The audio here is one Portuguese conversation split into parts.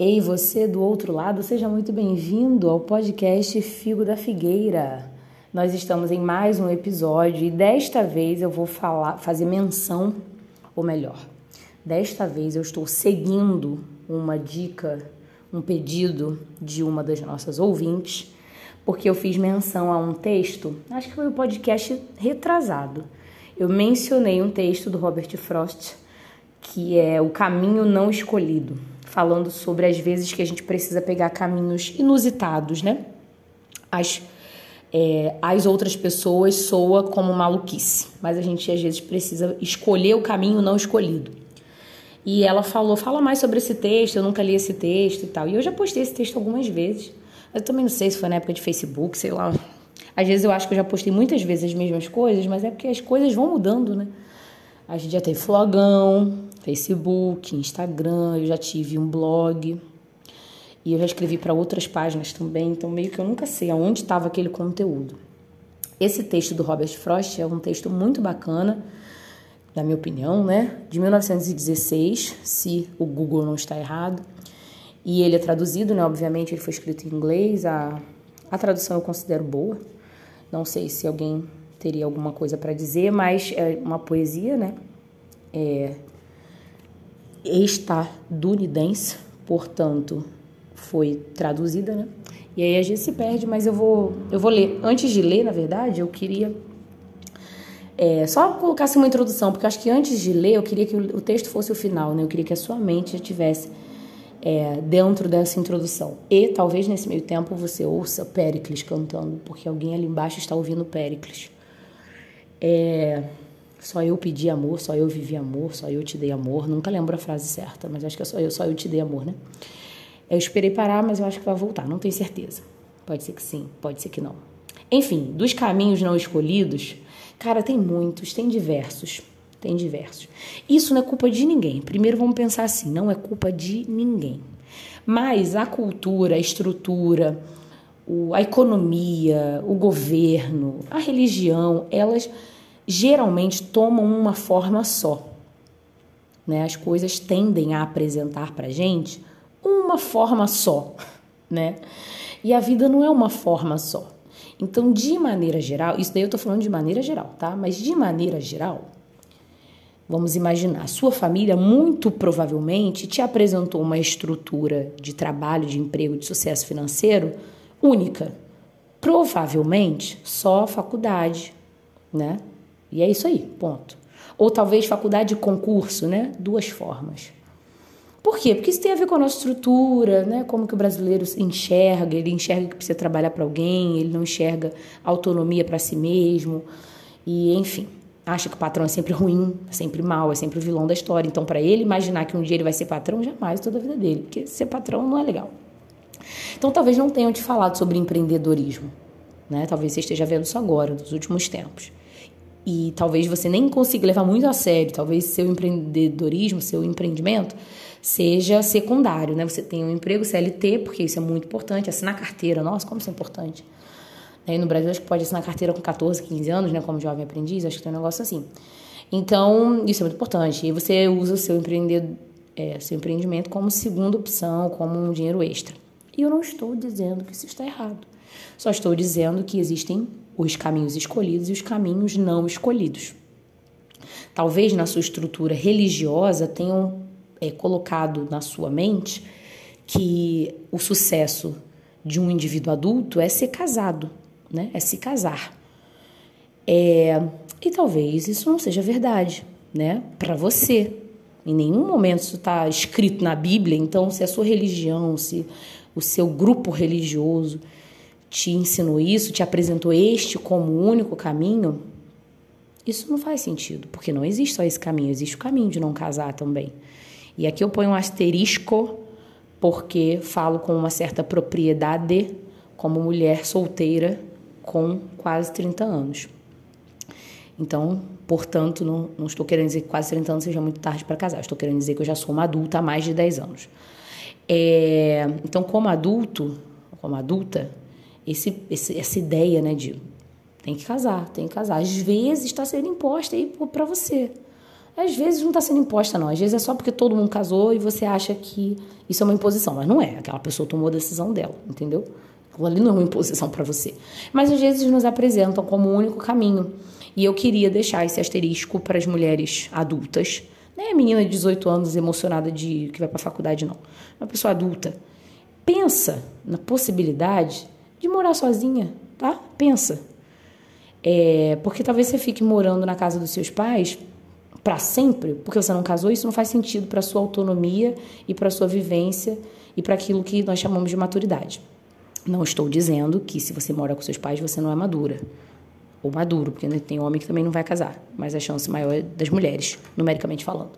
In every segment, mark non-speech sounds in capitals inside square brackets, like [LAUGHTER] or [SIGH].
Ei, você do outro lado, seja muito bem-vindo ao podcast Figo da Figueira. Nós estamos em mais um episódio e desta vez eu vou falar, fazer menção, ou melhor, desta vez eu estou seguindo uma dica, um pedido de uma das nossas ouvintes, porque eu fiz menção a um texto, acho que foi o um podcast retrasado. Eu mencionei um texto do Robert Frost que é O Caminho Não Escolhido falando sobre as vezes que a gente precisa pegar caminhos inusitados, né? As, é, as outras pessoas soa como maluquice, mas a gente às vezes precisa escolher o caminho não escolhido. E ela falou, fala mais sobre esse texto, eu nunca li esse texto e tal. E eu já postei esse texto algumas vezes, eu também não sei se foi na época de Facebook, sei lá. Às vezes eu acho que eu já postei muitas vezes as mesmas coisas, mas é porque as coisas vão mudando, né? A gente já teve flogão, Facebook, Instagram, eu já tive um blog. E eu já escrevi para outras páginas também, então meio que eu nunca sei aonde estava aquele conteúdo. Esse texto do Robert Frost é um texto muito bacana, na minha opinião, né? De 1916, se o Google não está errado. E ele é traduzido, né? Obviamente, ele foi escrito em inglês. A, a tradução eu considero boa. Não sei se alguém teria alguma coisa para dizer, mas é uma poesia, né? É estadunidense, portanto, foi traduzida, né? E aí a gente se perde, mas eu vou, eu vou ler. Antes de ler, na verdade, eu queria é, só colocasse uma introdução, porque acho que antes de ler, eu queria que o texto fosse o final, né? Eu queria que a sua mente já tivesse é, dentro dessa introdução. E talvez nesse meio tempo você ouça Péricles cantando, porque alguém ali embaixo está ouvindo Péricles. É, só eu pedi amor, só eu vivi amor, só eu te dei amor. Nunca lembro a frase certa, mas acho que é só eu, só eu te dei amor, né? Eu esperei parar, mas eu acho que vai voltar, não tenho certeza. Pode ser que sim, pode ser que não. Enfim, dos caminhos não escolhidos, cara, tem muitos, tem diversos. Tem diversos. Isso não é culpa de ninguém. Primeiro vamos pensar assim, não é culpa de ninguém. Mas a cultura, a estrutura, a economia, o governo, a religião, elas geralmente tomam uma forma só. Né? As coisas tendem a apresentar para gente uma forma só, né? E a vida não é uma forma só. Então, de maneira geral, isso daí eu estou falando de maneira geral, tá? Mas de maneira geral, vamos imaginar, sua família muito provavelmente te apresentou uma estrutura de trabalho, de emprego, de sucesso financeiro única. Provavelmente só faculdade, né? E é isso aí, ponto. Ou talvez faculdade de concurso, né? Duas formas. Por quê? Porque isso tem a ver com a nossa estrutura, né? Como que o brasileiro enxerga, ele enxerga que precisa trabalhar para alguém, ele não enxerga autonomia para si mesmo. E, enfim, acha que o patrão é sempre ruim, é sempre mal, é sempre o vilão da história. Então, para ele imaginar que um dia ele vai ser patrão, jamais toda a vida dele, porque ser patrão não é legal. Então, talvez não tenham te falado sobre empreendedorismo, né? Talvez você esteja vendo isso agora, nos últimos tempos e talvez você nem consiga levar muito a sério, talvez seu empreendedorismo, seu empreendimento seja secundário, né? Você tem um emprego CLT, porque isso é muito importante, assinar carteira, nossa, como isso é importante. Aí no Brasil acho que pode assinar carteira com 14, 15 anos, né, como jovem aprendiz, acho que tem um negócio assim. Então, isso é muito importante. E você usa o seu, empreendedor, é, seu empreendimento como segunda opção, como um dinheiro extra. E eu não estou dizendo que isso está errado. Só estou dizendo que existem os caminhos escolhidos e os caminhos não escolhidos. Talvez na sua estrutura religiosa tenham é, colocado na sua mente que o sucesso de um indivíduo adulto é ser casado, né? É se casar. É, e talvez isso não seja verdade, né? Para você. Em nenhum momento isso está escrito na Bíblia. Então, se a sua religião, se o seu grupo religioso te ensinou isso, te apresentou este como o único caminho, isso não faz sentido, porque não existe só esse caminho, existe o caminho de não casar também. E aqui eu ponho um asterisco, porque falo com uma certa propriedade como mulher solteira com quase 30 anos. Então, portanto, não, não estou querendo dizer que quase 30 anos seja muito tarde para casar, estou querendo dizer que eu já sou uma adulta há mais de 10 anos. É, então, como adulto, como adulta, esse, esse, essa ideia né, de tem que casar, tem que casar. Às vezes está sendo imposta aí para você. às vezes não está sendo imposta, não. Às vezes é só porque todo mundo casou e você acha que isso é uma imposição. Mas não é. Aquela pessoa tomou a decisão dela, entendeu? Aquilo ali não é uma imposição para você. Mas às vezes nos apresentam como o único caminho. E eu queria deixar esse asterisco para as mulheres adultas. Não é menina de 18 anos emocionada de que vai para a faculdade, não. Uma pessoa adulta. Pensa na possibilidade de morar sozinha, tá? Pensa. É, porque talvez você fique morando na casa dos seus pais para sempre, porque você não casou, isso não faz sentido para sua autonomia e para sua vivência e para aquilo que nós chamamos de maturidade. Não estou dizendo que se você mora com seus pais você não é madura ou maduro, porque tem homem que também não vai casar, mas a chance maior é das mulheres, numericamente falando,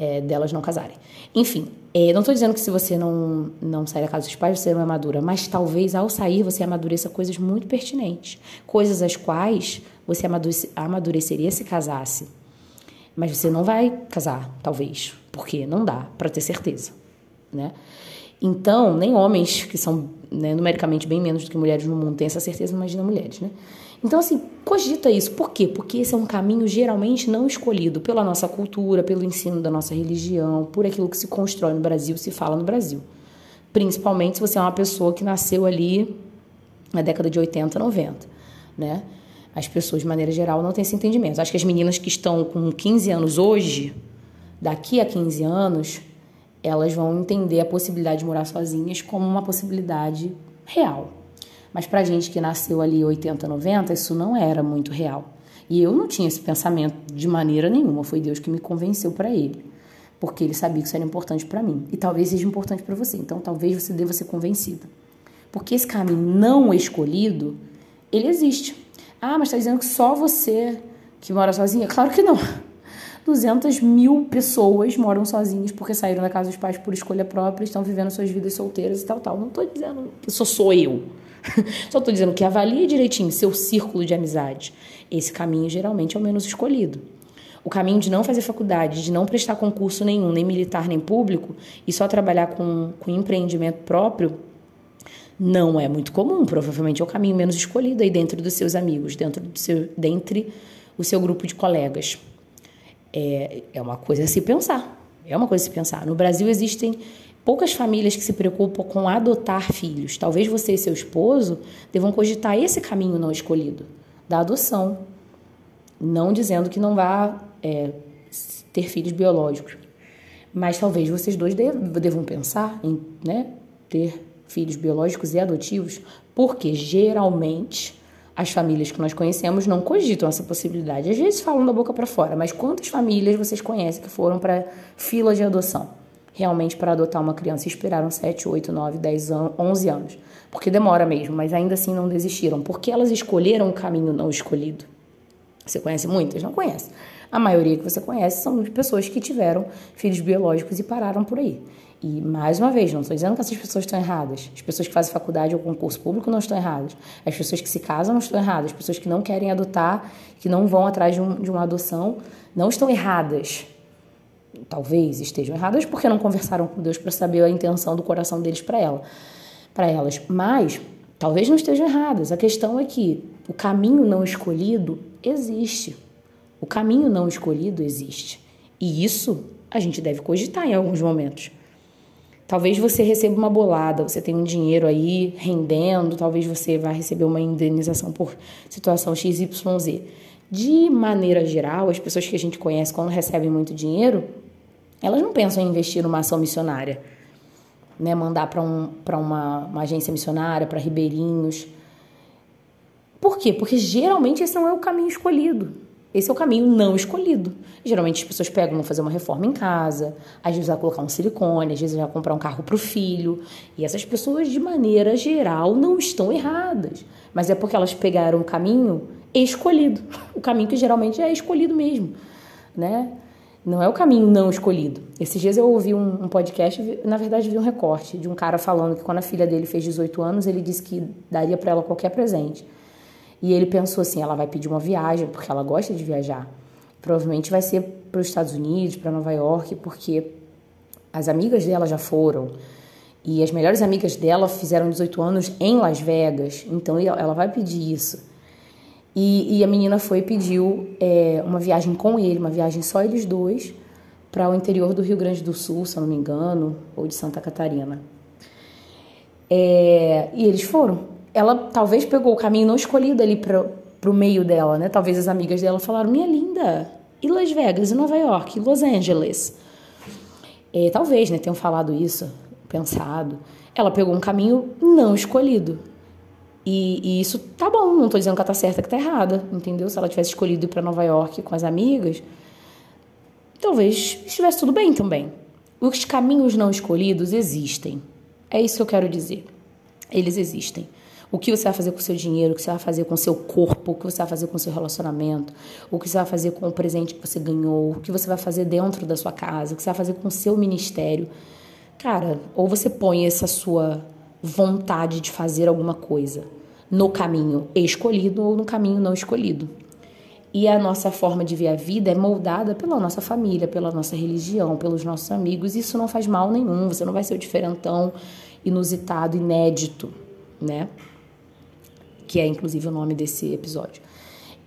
é, delas não casarem. Enfim, é, não estou dizendo que se você não, não sair da casa dos pais você não é madura, mas talvez ao sair você amadureça coisas muito pertinentes, coisas as quais você amadureceria se casasse mas você não vai casar, talvez, porque não dá para ter certeza, né? Então, nem homens que são né, numericamente bem menos do que mulheres no mundo têm essa certeza, imagina mulheres, né? Então, assim, cogita isso. Por quê? Porque esse é um caminho geralmente não escolhido pela nossa cultura, pelo ensino da nossa religião, por aquilo que se constrói no Brasil, se fala no Brasil. Principalmente se você é uma pessoa que nasceu ali na década de 80, 90, né? as pessoas, de maneira geral, não têm esse entendimento. Acho que as meninas que estão com 15 anos hoje, daqui a 15 anos, elas vão entender a possibilidade de morar sozinhas como uma possibilidade real. Mas para gente que nasceu ali 80, 90, isso não era muito real. E eu não tinha esse pensamento de maneira nenhuma. Foi Deus que me convenceu para ele, porque ele sabia que isso era importante para mim e talvez seja importante para você. Então, talvez você deva ser convencida, porque esse caminho não escolhido ele existe. Ah, mas está dizendo que só você que mora sozinha? Claro que não. [LAUGHS] 200 mil pessoas moram sozinhas porque saíram da casa dos pais por escolha própria, estão vivendo suas vidas solteiras e tal, tal. Não estou dizendo que só sou eu. Só estou dizendo que avalie direitinho seu círculo de amizade. Esse caminho geralmente é o menos escolhido. O caminho de não fazer faculdade, de não prestar concurso nenhum, nem militar, nem público, e só trabalhar com, com empreendimento próprio, não é muito comum, provavelmente é o caminho menos escolhido aí dentro dos seus amigos, dentro do seu, dentre o seu grupo de colegas. É, é uma coisa a se pensar. É uma coisa a se pensar. No Brasil existem poucas famílias que se preocupam com adotar filhos. Talvez você e seu esposo devam cogitar esse caminho não escolhido, da adoção. Não dizendo que não vá é, ter filhos biológicos. Mas talvez vocês dois devam pensar em né, ter filhos biológicos e adotivos, porque geralmente as famílias que nós conhecemos não cogitam essa possibilidade. Às vezes falam da boca para fora, mas quantas famílias vocês conhecem que foram para fila de adoção? Realmente para adotar uma criança esperaram 7, 8, 9, 10 anos, 11 anos. Porque demora mesmo, mas ainda assim não desistiram. Porque elas escolheram o caminho não escolhido. Você conhece muitas? Não conhece. A maioria que você conhece são pessoas que tiveram filhos biológicos e pararam por aí. E, mais uma vez, não estou dizendo que essas pessoas estão erradas. As pessoas que fazem faculdade ou concurso público não estão erradas. As pessoas que se casam não estão erradas. As pessoas que não querem adotar, que não vão atrás de, um, de uma adoção, não estão erradas. Talvez estejam erradas porque não conversaram com Deus para saber a intenção do coração deles para ela, para elas. Mas talvez não estejam erradas. A questão é que o caminho não escolhido existe. O caminho não escolhido existe. E isso a gente deve cogitar em alguns momentos. Talvez você receba uma bolada, você tem um dinheiro aí rendendo, talvez você vá receber uma indenização por situação XYZ. De maneira geral, as pessoas que a gente conhece quando recebem muito dinheiro, elas não pensam em investir numa ação missionária, né? mandar para um, uma, uma agência missionária, para ribeirinhos. Por quê? Porque geralmente esse não é o caminho escolhido. Esse é o caminho não escolhido. Geralmente as pessoas pegam, vão fazer uma reforma em casa, às vezes vai colocar um silicone, às vezes vai comprar um carro para o filho. E essas pessoas, de maneira geral, não estão erradas. Mas é porque elas pegaram o caminho escolhido. O caminho que geralmente é escolhido mesmo, né? Não é o caminho não escolhido. Esses dias eu ouvi um, um podcast, na verdade vi um recorte de um cara falando que quando a filha dele fez 18 anos, ele disse que daria para ela qualquer presente. E ele pensou assim: ela vai pedir uma viagem, porque ela gosta de viajar. Provavelmente vai ser para os Estados Unidos, para Nova York, porque as amigas dela já foram. E as melhores amigas dela fizeram 18 anos em Las Vegas. Então ela vai pedir isso. E, e a menina foi e pediu é, uma viagem com ele, uma viagem só eles dois, para o interior do Rio Grande do Sul, se eu não me engano, ou de Santa Catarina. É, e eles foram. Ela talvez pegou o caminho não escolhido ali para o meio dela, né? Talvez as amigas dela falaram: Minha linda, e Las Vegas, e Nova York, e Los Angeles? É, talvez, né? Tenham falado isso, pensado. Ela pegou um caminho não escolhido. E, e, isso tá bom, não tô dizendo que ela tá certa, que tá errada, entendeu? Se ela tivesse escolhido ir para Nova York com as amigas, talvez estivesse tudo bem também. Os caminhos não escolhidos existem. É isso que eu quero dizer. Eles existem. O que você vai fazer com o seu dinheiro, o que você vai fazer com o seu corpo, o que você vai fazer com o seu relacionamento, o que você vai fazer com o presente que você ganhou, o que você vai fazer dentro da sua casa, o que você vai fazer com o seu ministério. Cara, ou você põe essa sua vontade de fazer alguma coisa no caminho escolhido ou no caminho não escolhido. E a nossa forma de ver a vida é moldada pela nossa família, pela nossa religião, pelos nossos amigos. Isso não faz mal nenhum, você não vai ser o diferentão, inusitado, inédito, né? Que é inclusive o nome desse episódio.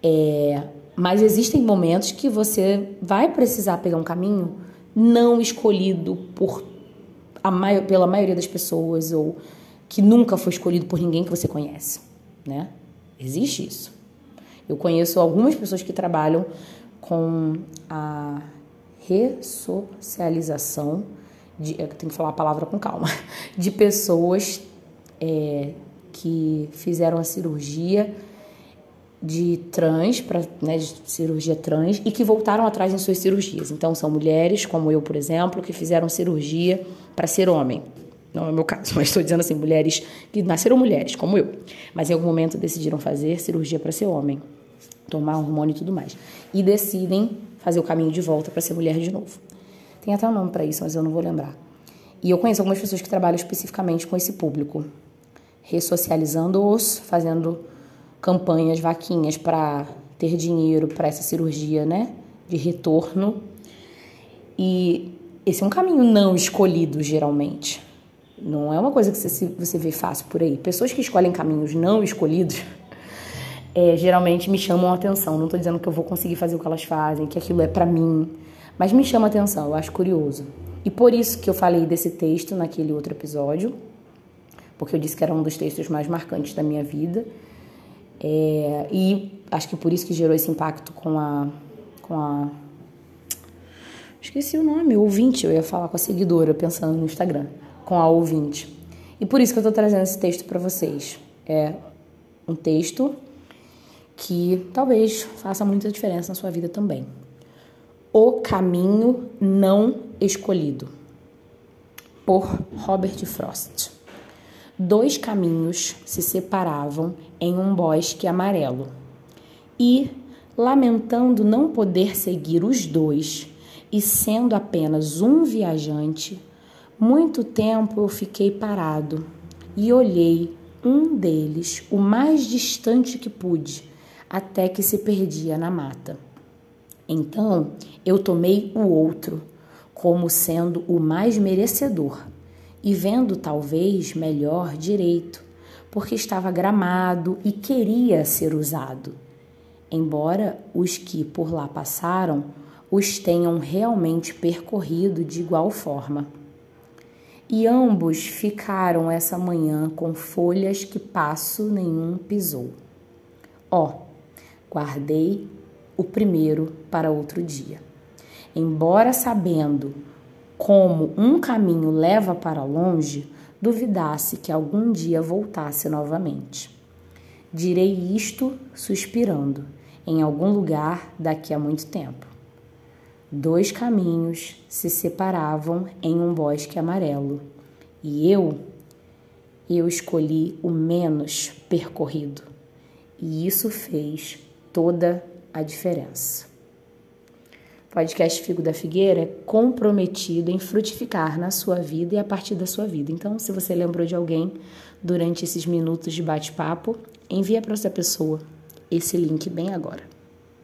É, mas existem momentos que você vai precisar pegar um caminho não escolhido por a mai pela maioria das pessoas ou que nunca foi escolhido por ninguém que você conhece, né? Existe isso. Eu conheço algumas pessoas que trabalham com a ressocialização, de, eu tenho que falar a palavra com calma, [LAUGHS] de pessoas é, que fizeram a cirurgia de trans, pra, né, de cirurgia trans, e que voltaram atrás em suas cirurgias. Então, são mulheres, como eu, por exemplo, que fizeram cirurgia para ser homem. Não é o meu caso, [LAUGHS] mas estou dizendo assim, mulheres que nasceram mulheres, como eu, mas em algum momento decidiram fazer cirurgia para ser homem, tomar hormônio e tudo mais. E decidem fazer o caminho de volta para ser mulher de novo. Tem até um nome para isso, mas eu não vou lembrar. E eu conheço algumas pessoas que trabalham especificamente com esse público, ressocializando-os, fazendo campanhas, vaquinhas para ter dinheiro para essa cirurgia, né, de retorno. E esse é um caminho não escolhido geralmente. Não é uma coisa que você, você vê fácil por aí. Pessoas que escolhem caminhos não escolhidos [LAUGHS] é, geralmente me chamam a atenção. Não estou dizendo que eu vou conseguir fazer o que elas fazem, que aquilo é para mim, mas me chama a atenção, eu acho curioso. E por isso que eu falei desse texto naquele outro episódio, porque eu disse que era um dos textos mais marcantes da minha vida. É, e acho que por isso que gerou esse impacto com a, com a. Esqueci o nome, ouvinte, eu ia falar com a seguidora, pensando no Instagram com a ouvinte. E por isso que eu estou trazendo esse texto para vocês. É um texto que talvez faça muita diferença na sua vida também. O caminho não escolhido, por Robert Frost. Dois caminhos se separavam em um bosque amarelo e, lamentando não poder seguir os dois e sendo apenas um viajante, muito tempo eu fiquei parado e olhei um deles, o mais distante que pude, até que se perdia na mata. Então eu tomei o outro, como sendo o mais merecedor, e vendo talvez melhor direito, porque estava gramado e queria ser usado. Embora os que por lá passaram os tenham realmente percorrido de igual forma e ambos ficaram essa manhã com folhas que passo nenhum pisou. Ó, oh, guardei o primeiro para outro dia. Embora sabendo como um caminho leva para longe, duvidasse que algum dia voltasse novamente. Direi isto suspirando, em algum lugar daqui a muito tempo. Dois caminhos se separavam em um bosque amarelo, e eu, eu escolhi o menos percorrido, e isso fez toda a diferença. O podcast Figo da Figueira é comprometido em frutificar na sua vida e a partir da sua vida. Então, se você lembrou de alguém durante esses minutos de bate-papo, envia para essa pessoa esse link bem agora.